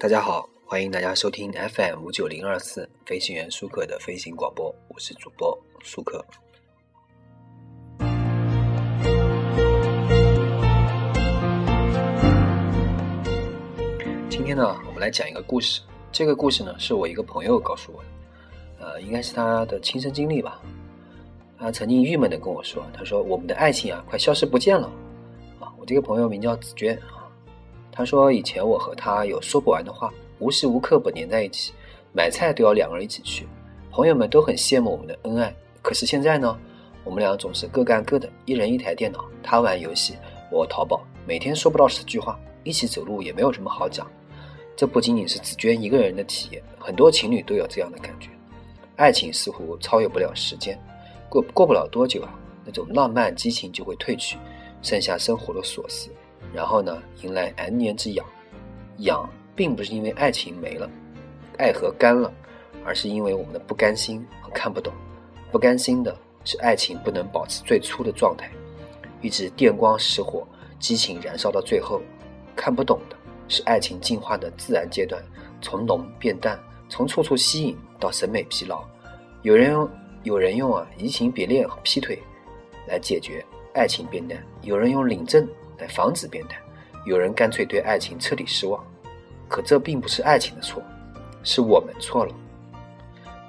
大家好，欢迎大家收听 FM 五九零二四飞行员舒克的飞行广播，我是主播舒克。今天呢，我们来讲一个故事。这个故事呢，是我一个朋友告诉我的，呃，应该是他的亲身经历吧。他曾经郁闷的跟我说：“他说我们的爱情啊，快消失不见了。”啊，我这个朋友名叫紫娟。他说以前我和他有说不完的话，无时无刻不黏在一起，买菜都要两个人一起去，朋友们都很羡慕我们的恩爱。可是现在呢，我们俩总是各干各的，一人一台电脑，他玩游戏，我淘宝，每天说不到十句话，一起走路也没有什么好讲。这不仅仅是紫娟一个人的体验，很多情侣都有这样的感觉。爱情似乎超越不了时间。过过不了多久啊，那种浪漫激情就会褪去，剩下生活的琐事，然后呢，迎来 N 年之痒。痒并不是因为爱情没了，爱河干了，而是因为我们的不甘心和看不懂。不甘心的是爱情不能保持最初的状态，一直电光石火，激情燃烧到最后。看不懂的是爱情进化的自然阶段，从浓变淡，从处处吸引到审美疲劳。有人用。有人用啊移情别恋和劈腿来解决爱情变淡，有人用领证来防止变态，有人干脆对爱情彻底失望。可这并不是爱情的错，是我们错了。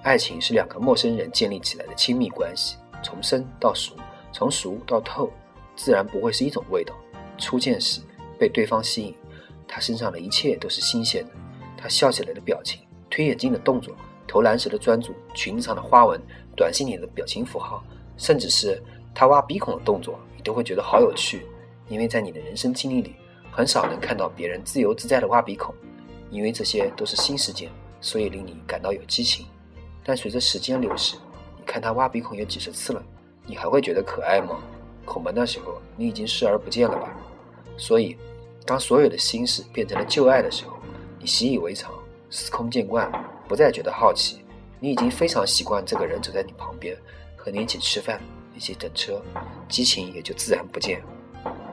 爱情是两个陌生人建立起来的亲密关系，从生到熟，从熟到透，自然不会是一种味道。初见时被对方吸引，他身上的一切都是新鲜的，他笑起来的表情，推眼镜的动作。投篮时的专注，裙子上的花纹，短信里的表情符号，甚至是他挖鼻孔的动作，你都会觉得好有趣。因为在你的人生经历里，很少能看到别人自由自在的挖鼻孔，因为这些都是新事件，所以令你感到有激情。但随着时间流逝，你看他挖鼻孔有几十次了，你还会觉得可爱吗？恐怕那时候你已经视而不见了吧。所以，当所有的心事变成了旧爱的时候，你习以为常，司空见惯。不再觉得好奇，你已经非常习惯这个人走在你旁边，和你一起吃饭，一起等车，激情也就自然不见。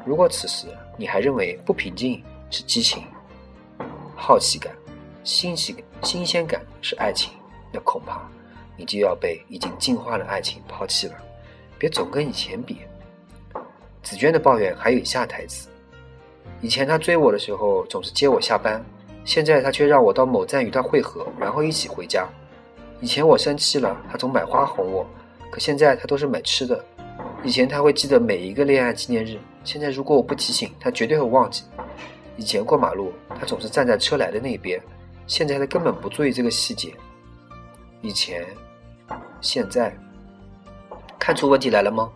如果此时你还认为不平静是激情，好奇感、新奇、新鲜感是爱情，那恐怕你就要被已经进化的爱情抛弃了。别总跟以前比。紫娟的抱怨还有以下台词：以前他追我的时候，总是接我下班。现在他却让我到某站与他会合，然后一起回家。以前我生气了，他总买花哄我，可现在他都是买吃的。以前他会记得每一个恋爱纪念日，现在如果我不提醒，他绝对会忘记。以前过马路，他总是站在车来的那边，现在他根本不注意这个细节。以前，现在，看出问题来了吗？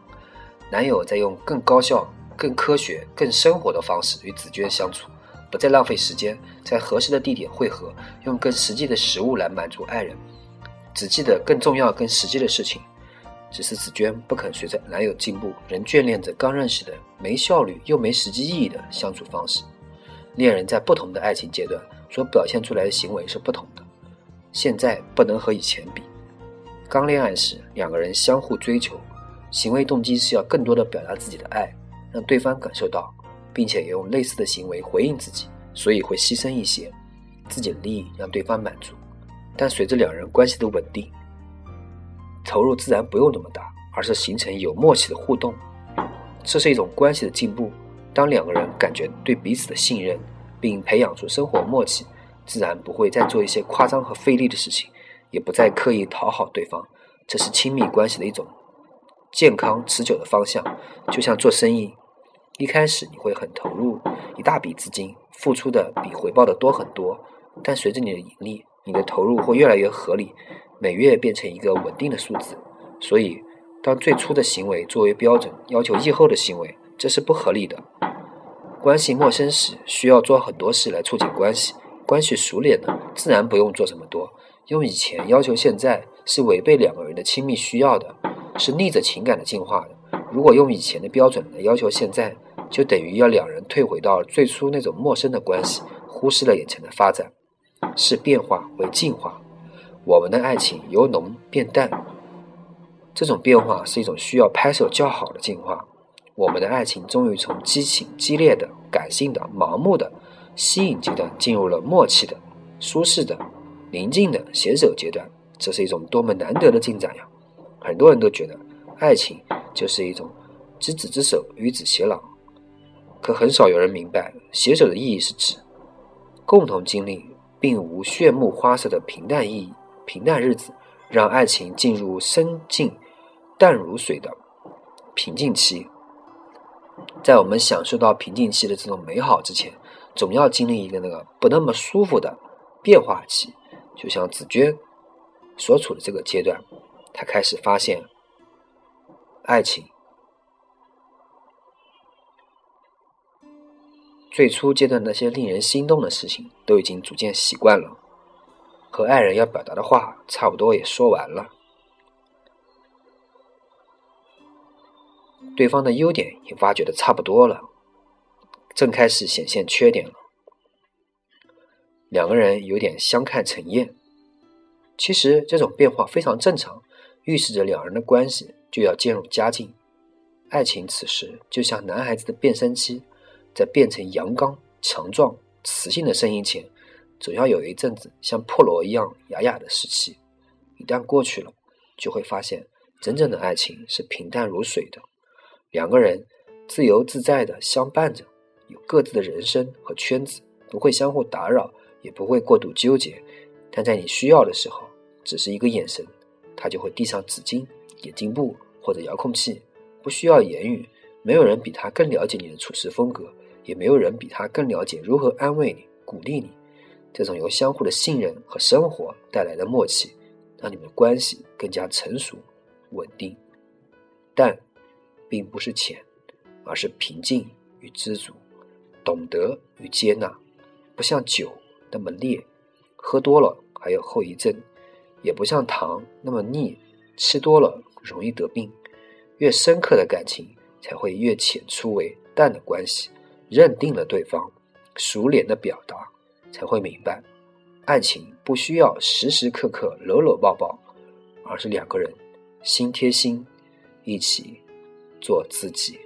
男友在用更高效、更科学、更生活的方式与紫娟相处。不再浪费时间，在合适的地点汇合，用更实际的食物来满足爱人，只记得更重要、更实际的事情。只是紫娟不肯随着男友进步，仍眷恋着刚认识的没效率又没实际意义的相处方式。恋人在不同的爱情阶段所表现出来的行为是不同的，现在不能和以前比。刚恋爱时，两个人相互追求，行为动机是要更多的表达自己的爱，让对方感受到。并且也用类似的行为回应自己，所以会牺牲一些自己的利益让对方满足。但随着两人关系的稳定，投入自然不用那么大，而是形成有默契的互动。这是一种关系的进步。当两个人感觉对彼此的信任，并培养出生活默契，自然不会再做一些夸张和费力的事情，也不再刻意讨好对方。这是亲密关系的一种健康持久的方向。就像做生意。一开始你会很投入一大笔资金，付出的比回报的多很多。但随着你的盈利，你的投入会越来越合理，每月变成一个稳定的数字。所以，当最初的行为作为标准，要求以后的行为，这是不合理的。关系陌生时，需要做很多事来促进关系；关系熟练了，自然不用做这么多。用以前要求现在，是违背两个人的亲密需要的，是逆着情感的进化的。如果用以前的标准来要求现在，就等于要两人退回到最初那种陌生的关系，忽视了眼前的发展，是变化为进化。我们的爱情由浓变淡，这种变化是一种需要拍手叫好的进化。我们的爱情终于从激情、激烈的、感性的、盲目的、吸引阶段，进入了默契的、舒适的、宁静的携手阶段，这是一种多么难得的进展呀！很多人都觉得爱情就是一种执子之手，与子偕老，可很少有人明白，携手的意义是指共同经历并无炫目花色的平淡意义、平淡日子，让爱情进入深静淡如水的平静期。在我们享受到平静期的这种美好之前，总要经历一个那个不那么舒服的变化期。就像紫娟所处的这个阶段，她开始发现爱情最初阶段那些令人心动的事情都已经逐渐习惯了，和爱人要表达的话差不多也说完了。对方的优点也挖掘的差不多了，正开始显现缺点了。两个人有点相看成厌。其实这种变化非常正常，预示着两人的关系就要渐入佳境。爱情此时就像男孩子的变声期，在变成阳刚、强壮、磁性的声音前，总要有一阵子像破锣一样哑哑的时期。一旦过去了，就会发现真正的爱情是平淡如水的。两个人自由自在的相伴着，有各自的人生和圈子，不会相互打扰，也不会过度纠结。但在你需要的时候，只是一个眼神，他就会递上纸巾、眼镜布或者遥控器，不需要言语。没有人比他更了解你的处事风格，也没有人比他更了解如何安慰你、鼓励你。这种由相互的信任和生活带来的默契，让你们的关系更加成熟、稳定。但。并不是浅，而是平静与知足，懂得与接纳，不像酒那么烈，喝多了还有后遗症；也不像糖那么腻，吃多了容易得病。越深刻的感情，才会越浅出为淡的关系。认定了对方，熟练的表达，才会明白，爱情不需要时时刻刻搂搂抱抱，而是两个人心贴心，一起。做自己。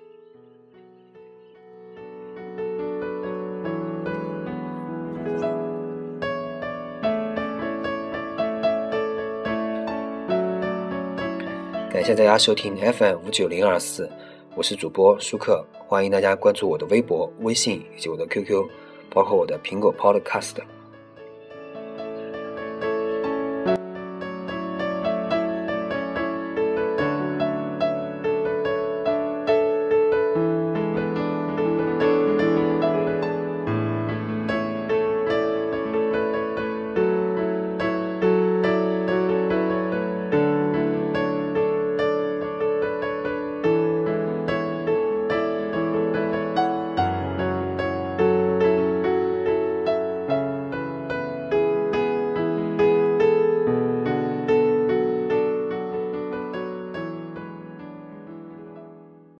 感谢大家收听 FM 五九零二四，我是主播舒克，欢迎大家关注我的微博、微信以及我的 QQ，包括我的苹果 Podcast。